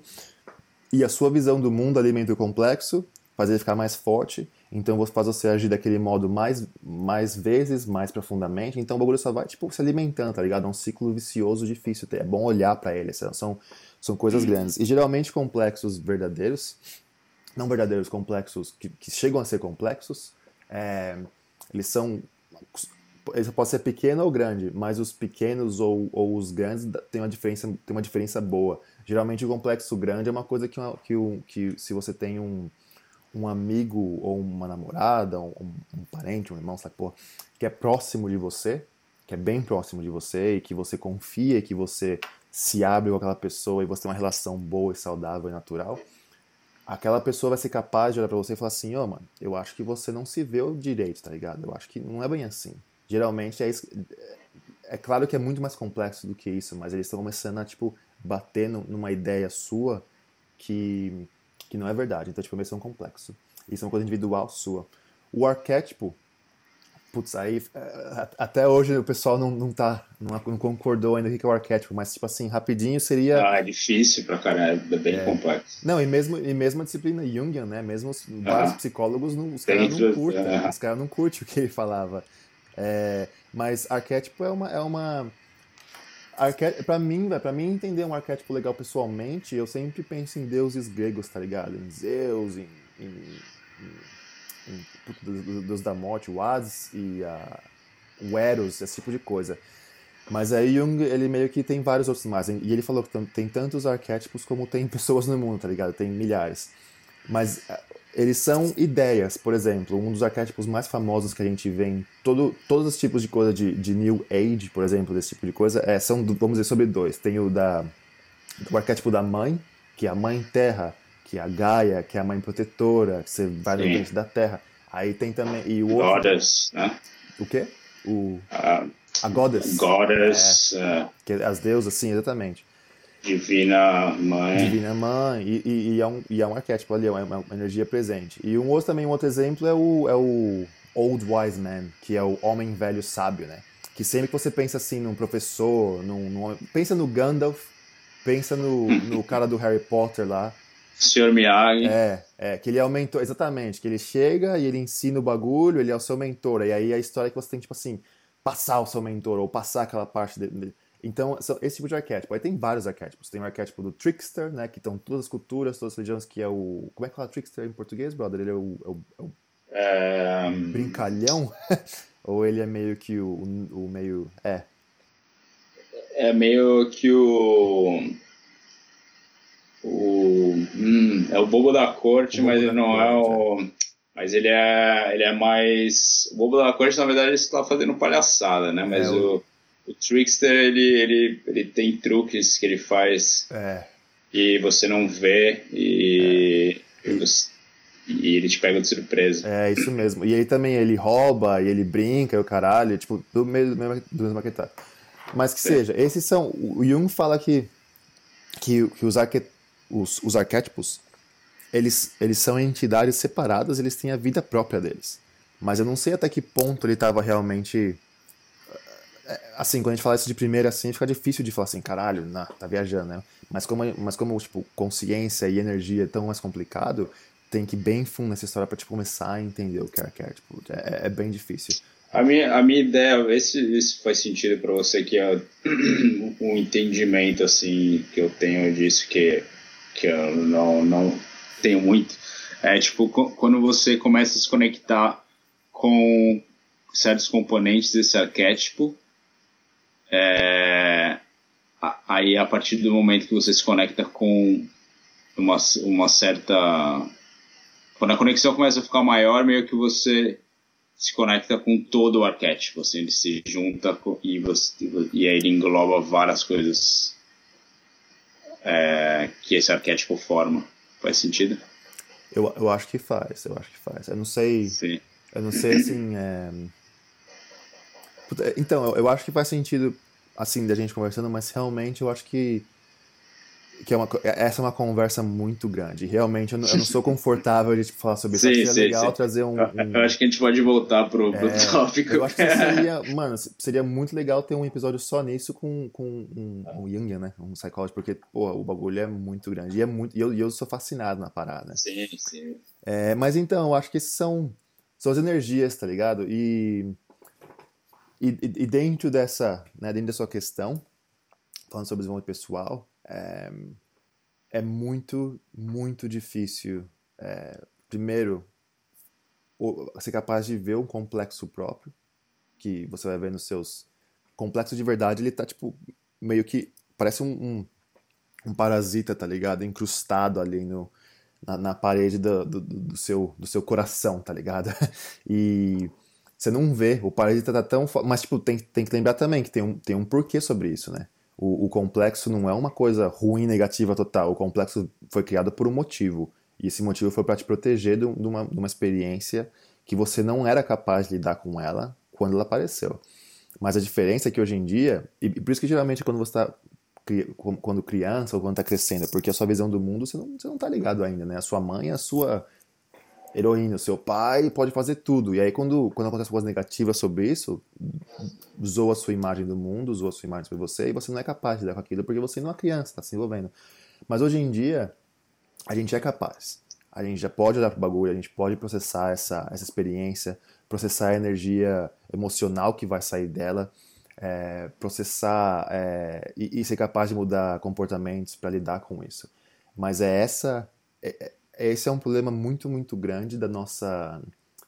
E a sua visão do mundo alimenta o complexo, faz ele ficar mais forte Então faz você agir daquele modo mais, mais vezes, mais profundamente. Então o bagulho só vai tipo, se alimentando, tá ligado? É um ciclo vicioso difícil. É bom olhar para ele. São, são coisas grandes. E geralmente complexos verdadeiros, não verdadeiros, complexos, que, que chegam a ser complexos, é, eles são. Ele pode ser pequeno ou grande, mas os pequenos ou, ou os grandes têm uma diferença, tem uma diferença boa. Geralmente o complexo grande é uma coisa que, uma, que, que se você tem um um amigo ou uma namorada, um, um parente, um irmão, sabe, pô, que é próximo de você, que é bem próximo de você e que você confia, que você se abre com aquela pessoa e você tem uma relação boa e saudável e natural, aquela pessoa vai ser capaz de olhar pra você e falar assim, ô, oh, mano, eu acho que você não se vê direito, tá ligado? Eu acho que não é bem assim. Geralmente é isso. É claro que é muito mais complexo do que isso, mas eles estão começando a, tipo, bater numa ideia sua que que não é verdade. Então, tipo, é um complexo. Isso é uma coisa individual sua. O arquétipo, putz, aí é, até hoje o pessoal não, não tá, não, concordou ainda o que é o arquétipo, mas tipo assim, rapidinho seria... Ah, é difícil pra caralho, é bem é. complexo. Não, e mesmo, e mesmo a disciplina Jungian, né, mesmo os, vários psicólogos, não, os caras não curtem, ah. os caras não curtem o que ele falava. É, mas arquétipo é uma... É uma para mim, para mim entender um arquétipo legal pessoalmente, eu sempre penso em deuses gregos, tá ligado? Em Zeus, em, em, em, Deus da morte, o Hades e a, o Eros, esse tipo de coisa. Mas aí Jung, ele meio que tem vários outros mais. E ele falou que tem tantos arquétipos como tem pessoas no mundo, tá ligado? Tem milhares. Mas eles são ideias, por exemplo, um dos arquétipos mais famosos que a gente vê em todo, todos os tipos de coisa de, de New Age, por exemplo, desse tipo de coisa, é, são, vamos dizer, sobre dois. Tem o da, do arquétipo da mãe, que é a mãe terra, que é a Gaia, que é a mãe protetora, que você vai no ambiente da terra. Aí tem também. E o outro, Goddess, né? O quê? O, uh, a Goddess. Goddess. É, uh, que é as deusas, sim, exatamente. Divina Mãe. Divina Mãe, e, e, e, é, um, e é um arquétipo ali, é uma, uma, energia presente. E um outro também, um outro exemplo é o, é o Old Wise Man, que é o homem velho sábio, né? Que sempre que você pensa assim num professor, num, num pensa no Gandalf, pensa no, no cara do Harry Potter lá. Sr. Miyagi. É, é, que ele é o mentor, exatamente, que ele chega e ele ensina o bagulho, ele é o seu mentor, e aí a história é que você tem, tipo assim, passar o seu mentor, ou passar aquela parte dele. Então, esse tipo de arquétipo. Aí tem vários arquétipos. Tem o arquétipo do trickster, né? Que estão todas as culturas, todas as religiões, que é o... Como é que fala trickster em português, brother? Ele é o... É o, é o... É... Brincalhão? Ou ele é meio que o, o meio... É. É meio que o... O... Hum, é o bobo da corte, bobo mas ele não é corte, é o... É. Mas ele é, ele é mais... O bobo da corte, na verdade, ele está fazendo palhaçada, né? Mas é, o... o Trickster, ele, ele, ele tem truques que ele faz é. e você não vê e, é. e, você, e, ele te pega de surpresa. É, isso mesmo. E aí também ele rouba e ele brinca e o caralho, tipo, do mesmo, do mesmo maquetado. Mas que seja, esses são. O Jung fala que, que, que os, arque, os, os arquétipos eles, eles são entidades separadas, eles têm a vida própria deles. Mas eu não sei até que ponto ele estava realmente é, assim, quando a gente fala isso de primeira, assim, fica difícil de falar assim, caralho, não, tá viajando, né? Mas como, mas como, tipo, consciência e energia é tão mais complicado, tem que ir bem fundo nessa história pra, tipo, começar a entender o que é tipo É, é bem difícil. A minha, a minha ideia, vê se isso faz sentido para você, que é um entendimento, assim, que eu tenho disso, que, que eu não, não tenho muito. É, tipo, quando você começa a se conectar com certos componentes desse arquétipo, é, aí a partir do momento que você se conecta com uma, uma certa. Quando a conexão começa a ficar maior, meio que você se conecta com todo o arquétipo, assim, ele se junta e, você, e aí ele engloba várias coisas é, que esse arquétipo forma. Faz sentido? Eu, eu acho que faz, eu acho que faz. Eu não sei. Sim. Eu não sei assim. É... Então, eu acho que faz sentido assim, da gente conversando, mas realmente eu acho que que é uma, essa é uma conversa muito grande. Realmente, eu não, eu não sou confortável de tipo, falar sobre isso. Sim, é legal sim. trazer um, um, Eu acho que a gente pode voltar pro, pro é, tópico. Eu acho que seria, mano, seria muito legal ter um episódio só nisso com, com um, um Jungian, né? Um psychologist, porque, pô, o bagulho é muito grande. E, é muito, e eu, eu sou fascinado na parada. Sim, sim. É, mas então, eu acho que são, são as energias, tá ligado? E, e, e dentro dessa, né, dentro da sua questão, falando sobre desenvolvimento pessoal, é, é muito, muito difícil, é, primeiro, ser capaz de ver um complexo próprio, que você vai ver nos seus complexos de verdade, ele tá, tipo, meio que, parece um, um, um parasita, tá ligado? Incrustado ali no, na, na parede do, do, do, seu, do seu coração, tá ligado? E você não vê, o parasita tá tão. Mas, tipo, tem, tem que lembrar também que tem um, tem um porquê sobre isso, né? O, o complexo não é uma coisa ruim, negativa total. O complexo foi criado por um motivo. E esse motivo foi para te proteger de uma, de uma experiência que você não era capaz de lidar com ela quando ela apareceu. Mas a diferença é que hoje em dia, e por isso que geralmente quando você está quando criança ou quando está crescendo, porque a sua visão do mundo você não, você não tá ligado ainda, né? A sua mãe, a sua heroína, seu pai pode fazer tudo. E aí quando, quando acontece coisa negativa sobre isso, zoa a sua imagem do mundo, zoa a sua imagem sobre você, e você não é capaz de lidar com aquilo porque você não é criança, está se envolvendo. Mas hoje em dia, a gente é capaz. A gente já pode olhar para o bagulho, a gente pode processar essa, essa experiência, processar a energia emocional que vai sair dela, é, processar é, e, e, ser capaz de mudar comportamentos para lidar com isso. Mas é essa, é, é, esse é um problema muito, muito grande da nossa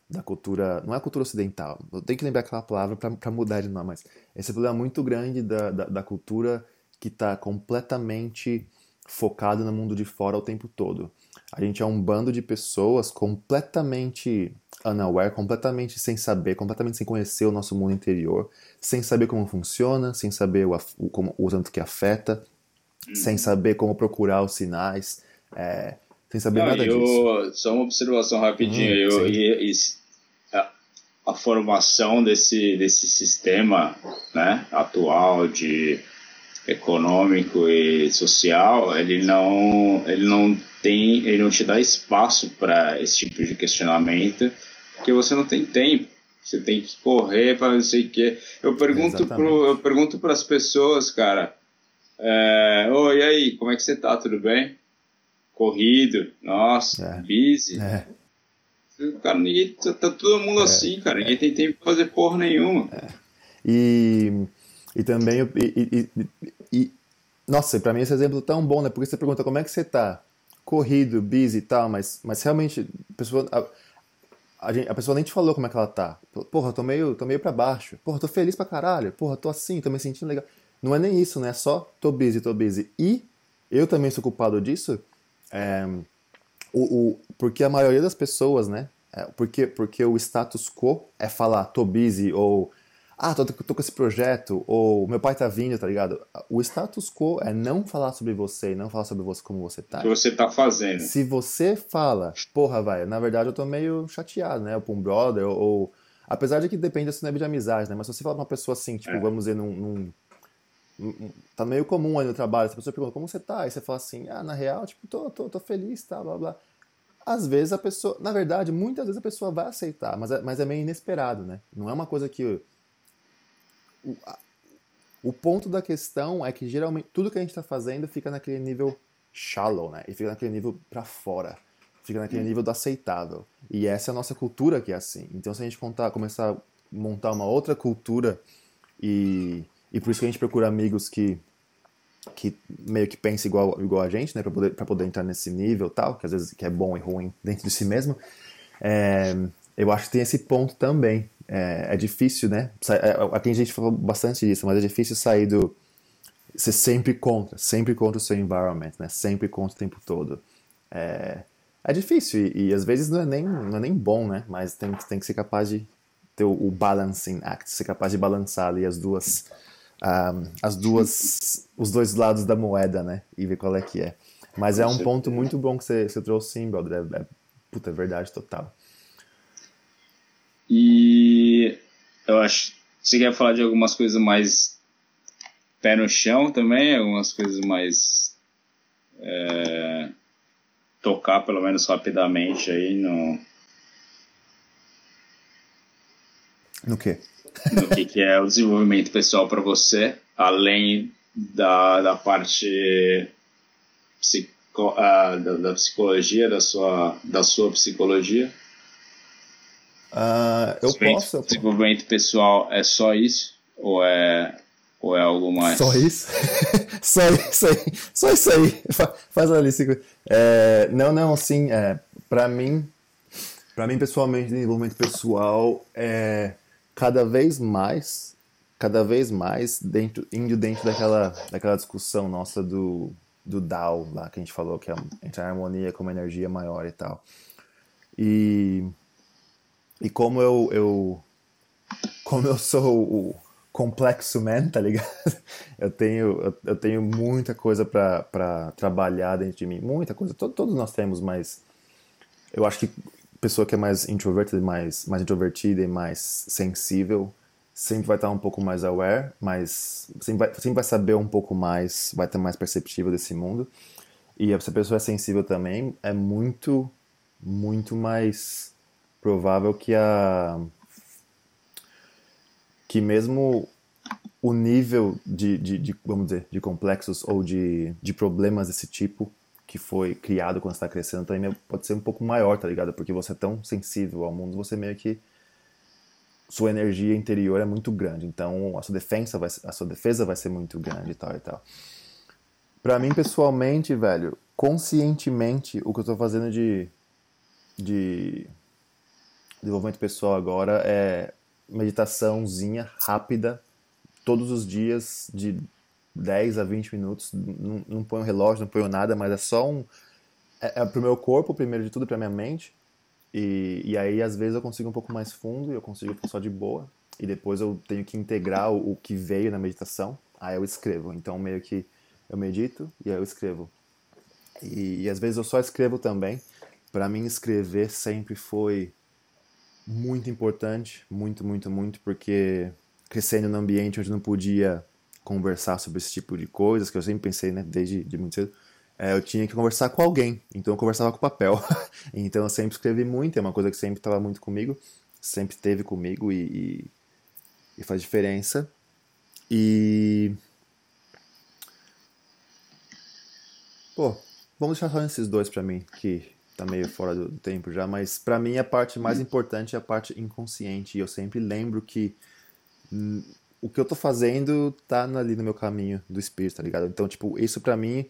da cultura, não é a cultura ocidental, eu tenho que lembrar aquela palavra para mudar de nome, mas esse é um problema muito grande da, da, da cultura que está completamente focado no mundo de fora o tempo todo. A gente é um bando de pessoas completamente unaware, completamente sem saber, completamente sem conhecer o nosso mundo interior, sem saber como funciona, sem saber o, o, como, o tanto que afeta, sem saber como procurar os sinais, é, sem saber Não, nada eu, disso. Só uma observação rapidinho. Hum, eu, e, e, a, a, formação desse, desse sistema né, atual de econômico e social, ele não, ele não tem, ele não te dá espaço para esse tipo de questionamento, porque você não tem tempo. Você tem que correr para não sei o quê. Eu pergunto pro, eu pergunto para as pessoas, cara, é, oi, e aí, como é que você tá? Tudo bem? Corrido, nossa, é. busy. É. Cara, ninguém, tá, tá todo mundo é. assim, cara. Ninguém tem tempo para fazer porra nenhuma. É. E, e também, e, e, e, nossa, para mim esse exemplo é tão bom, né? Porque você pergunta como é que você tá? Corrido, busy e tal, mas, mas realmente a pessoa, a, a, gente, a, pessoa nem te falou como é que ela tá. Porra, tô meio, tô meio pra baixo. Porra, tô feliz pra caralho. Porra, tô assim, tô me sentindo legal. Não é nem isso, né? É só tô busy, tô busy. E eu também sou culpado disso, é, o, o, porque a maioria das pessoas, né? É, porque, porque o status quo é falar tô busy ou ah, tô, tô com esse projeto, ou meu pai tá vindo, tá ligado? O status quo é não falar sobre você, não falar sobre você como você tá. O que você tá fazendo. Se você fala, porra, vai, na verdade eu tô meio chateado, né? Ou um brother, ou, ou. Apesar de que depende da nível de amizade, né? Mas se você fala pra uma pessoa assim, tipo, é. vamos dizer, num, num tá meio comum aí no trabalho, se a pessoa pergunta como você tá, aí você fala assim, ah, na real, tipo, tô, tô, tô feliz, tá, blá, blá. Às vezes a pessoa, na verdade, muitas vezes a pessoa vai aceitar, mas é, mas é meio inesperado, né? Não é uma coisa que o, o ponto da questão é que geralmente tudo que a gente está fazendo fica naquele nível shallow, né? E fica naquele nível para fora. Fica naquele nível do aceitável. E essa é a nossa cultura que é assim. Então se a gente contar, começar a montar uma outra cultura e, e por isso que a gente procura amigos que que meio que pensam igual, igual a gente, né, para poder, pra poder entrar nesse nível tal, que às vezes que é bom e ruim dentro de si mesmo, é, eu acho que tem esse ponto também, é, é difícil, né? É, aqui a gente falou bastante disso, mas é difícil sair do. Ser sempre contra, sempre contra o seu environment, né? Sempre contra o tempo todo. É, é difícil e, e, às vezes não é, nem, não é nem bom, né? Mas tem, tem que ser capaz de ter o, o balancing act, ser capaz de balançar ali as duas. Um, as duas. os dois lados da moeda, né? E ver qual é que é. Mas é um ponto muito bom que você, você trouxe sim, brother. É, é, puta, é verdade total. E eu acho que você quer falar de algumas coisas mais pé no chão também, algumas coisas mais é, tocar pelo menos rapidamente aí no no que no que, que é o desenvolvimento pessoal para você além da, da parte uh, da, da, psicologia, da sua, da sua psicologia? Uh, eu posso. Desenvolvimento pessoal é só isso? Ou é, ou é algo mais? Só isso? só isso aí. Só isso aí. Faz a lista. É, não, não, sim. É, para mim, para mim pessoalmente, desenvolvimento pessoal é cada vez mais, cada vez mais dentro, indo dentro daquela, daquela discussão nossa do, do Dao lá que a gente falou que é entrar em harmonia com uma energia maior e tal. E e como eu, eu como eu sou o complexo man, tá ligado? Eu tenho, eu, eu tenho muita coisa para trabalhar dentro de mim, muita coisa, todos, todos nós temos, mas eu acho que pessoa que é mais introvertida, mais, mais introvertida e mais sensível, sempre vai estar um pouco mais aware, mas sempre vai, sempre vai saber um pouco mais, vai ter mais perceptível desse mundo. E se a pessoa é sensível também, é muito, muito mais provável que a que mesmo o nível de, de, de, vamos dizer, de complexos ou de, de problemas desse tipo que foi criado quando está crescendo também pode ser um pouco maior, tá ligado? Porque você é tão sensível ao mundo, você meio que sua energia interior é muito grande, então a sua defesa vai, a sua defesa vai ser muito grande e tal e tal. Para mim pessoalmente, velho, conscientemente o que eu tô fazendo de de desenvolvimento pessoal agora é meditaçãozinha rápida todos os dias de 10 a 20 minutos, não, não ponho relógio, não ponho nada, mas é só um. É, é pro meu corpo, primeiro de tudo, pra minha mente. E, e aí, às vezes, eu consigo um pouco mais fundo e eu consigo só de boa. E depois eu tenho que integrar o, o que veio na meditação. Aí eu escrevo. Então, meio que eu medito e aí eu escrevo. E, e às vezes eu só escrevo também. Para mim, escrever sempre foi muito importante. Muito, muito, muito. Porque crescendo num ambiente onde não podia conversar sobre esse tipo de coisas, que eu sempre pensei, né, desde de muito cedo, é, eu tinha que conversar com alguém, então eu conversava com papel. então eu sempre escrevi muito, é uma coisa que sempre estava muito comigo, sempre esteve comigo e, e, e faz diferença. E. Pô, vamos deixar só esses dois para mim, que tá meio fora do tempo já, mas para mim a parte mais importante é a parte inconsciente, e eu sempre lembro que hum, o que eu tô fazendo tá ali no meu caminho do espírito, tá ligado? Então, tipo, isso para mim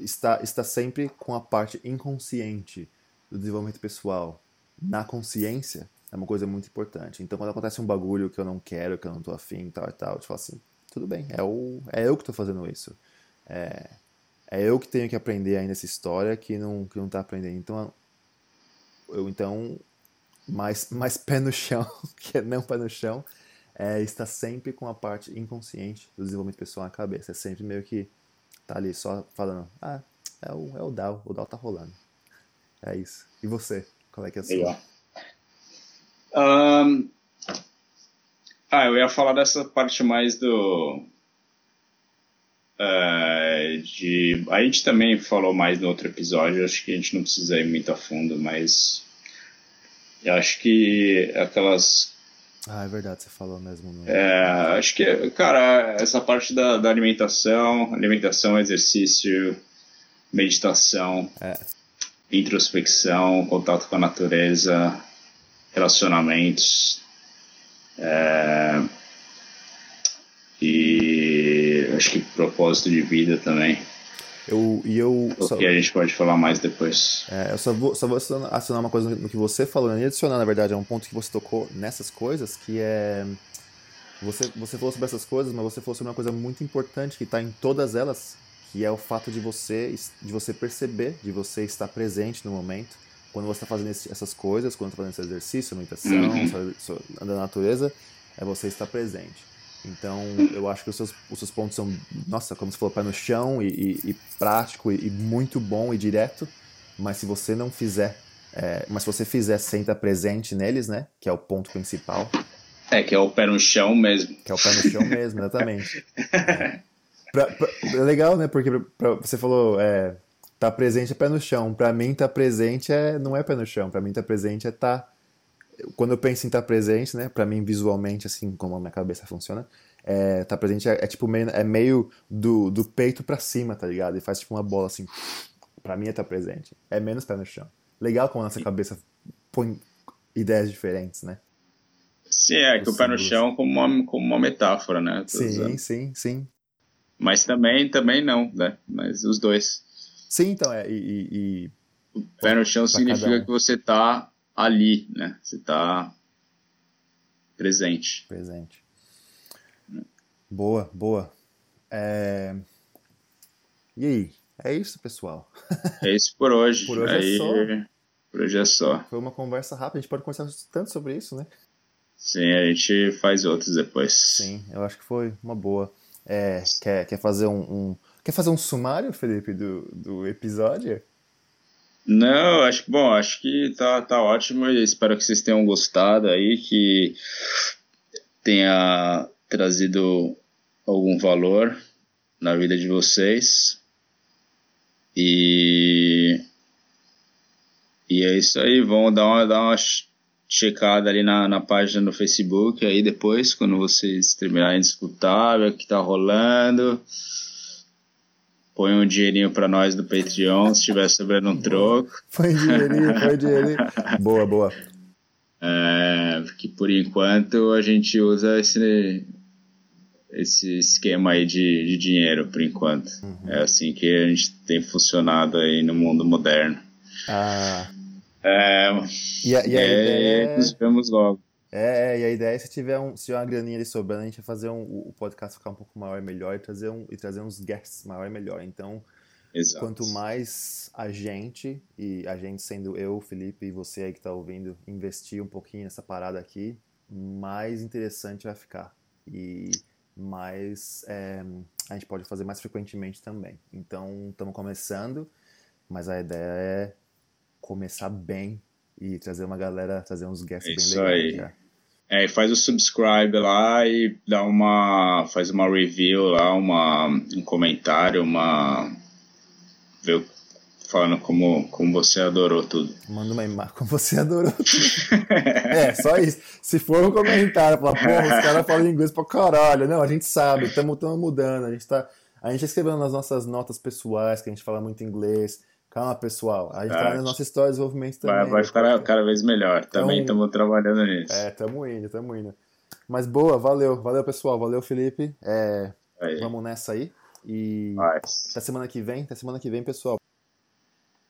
está, está sempre com a parte inconsciente do desenvolvimento pessoal. Na consciência é uma coisa muito importante. Então, quando acontece um bagulho que eu não quero, que eu não tô afim, tal e tal, eu te falo assim, tudo bem, é, o, é eu que tô fazendo isso. É, é eu que tenho que aprender ainda essa história que não, que não tá aprendendo. Então, eu, então mais, mais pé no chão, que é não pé no chão, é, está sempre com a parte inconsciente do desenvolvimento pessoal na cabeça. É sempre meio que tá ali só falando, ah, é o, é o DAO, o DAO tá rolando. É isso. E você? Qual é que é a sua? Um, ah, eu ia falar dessa parte mais do. Uh, de, a gente também falou mais no outro episódio, acho que a gente não precisa ir muito a fundo, mas eu acho que aquelas ah, é verdade, você falou mesmo. No... É, acho que, cara, essa parte da, da alimentação, alimentação, exercício, meditação, é. introspecção, contato com a natureza, relacionamentos, é, e acho que propósito de vida também. Eu, e eu o só, que a gente pode falar mais depois. É, eu só vou, só vou acionar uma coisa no que você falou, né? e adicionar, na verdade, é um ponto que você tocou nessas coisas, que é. Você, você falou sobre essas coisas, mas você falou sobre uma coisa muito importante que está em todas elas, que é o fato de você, de você perceber, de você estar presente no momento. Quando você está fazendo esse, essas coisas, quando está fazendo esse exercício, meditação, uhum. andando na natureza, é você estar presente. Então, eu acho que os seus, os seus pontos são, nossa, como você falou, pé no chão e, e, e prático e, e, muito bom e direto. Mas se você não fizer, é, mas se você fizer sem estar presente neles, né, que é o ponto principal. É, que é o pé no chão mesmo. Que é o pé no chão mesmo, exatamente. é, pra, pra, é legal, né, porque pra, você falou, é, tá presente é pé no chão. Pra mim, tá presente é, não é pé no chão. Pra mim, tá presente é tá quando eu penso em estar presente, né, para mim visualmente assim como a minha cabeça funciona, É, tá presente é, é tipo meio, é meio do, do peito pra cima, tá ligado? E faz tipo uma bola assim. Pra mim é tá presente. É menos pé no chão. Legal como a nossa cabeça põe ideias diferentes, né? Sim, é que o pé no chão como uma, como uma metáfora, né? Sim, sim, sim. Mas também, também não, né? Mas os dois. Sim, então, é, e... e... O pé no chão significa um. que você tá ali, né? Você tá presente. Presente. Boa, boa. É... E aí? É isso, pessoal. É isso por hoje. por hoje é aí, é só. Por hoje é só. Foi uma conversa rápida, a gente pode conversar tanto sobre isso, né? Sim, a gente faz outros depois. Sim, eu acho que foi uma boa. É, quer, quer fazer um, um, Quer fazer um sumário, Felipe, do, do episódio? Não, acho que bom, acho que tá, tá ótimo e espero que vocês tenham gostado aí, que tenha trazido algum valor na vida de vocês. E e é isso aí, vão dar uma, dar uma checada ali na, na página no Facebook aí depois, quando vocês terminarem de escutar, ver o que tá rolando. Põe um dinheirinho para nós do Patreon, se tiver sobrando um troco. Põe dinheirinho, põe dinheirinho. Boa, boa. É, porque por enquanto a gente usa esse, esse esquema aí de, de dinheiro, por enquanto. Uhum. É assim que a gente tem funcionado aí no mundo moderno. Ah. É, e a, e a é, ideia... Nos vemos logo. É, e a ideia é se tiver, um, se tiver uma graninha ali sobrando, a gente vai fazer um, o podcast ficar um pouco maior e melhor e trazer, um, e trazer uns guests maior e melhor. Então, Exato. quanto mais a gente, e a gente sendo eu, Felipe e você aí que está ouvindo, investir um pouquinho nessa parada aqui, mais interessante vai ficar. E mais é, a gente pode fazer mais frequentemente também. Então, estamos começando, mas a ideia é começar bem e trazer uma galera, trazer uns guests Isso bem legais. aí. Já. É, faz o subscribe lá e dá uma. faz uma review lá, uma, um comentário, uma. Falando como, como você adorou tudo. Manda uma imagem como você adorou tudo. é, só isso. Se for um comentário, falar, porra, os caras falam inglês pra caralho. Não, a gente sabe, estamos mudando, a gente tá. A gente tá escrevendo nas nossas notas pessoais, que a gente fala muito inglês. Calma, pessoal. A gente tá nas nossas histórias de desenvolvimento também. Vai, vai ficar cada vez melhor. Então, também estamos trabalhando nisso. É, estamos indo, estamos indo. Mas boa, valeu. Valeu, pessoal. Valeu, Felipe. É, vamos nessa aí. E Mas... até semana que vem. Até semana que vem, pessoal.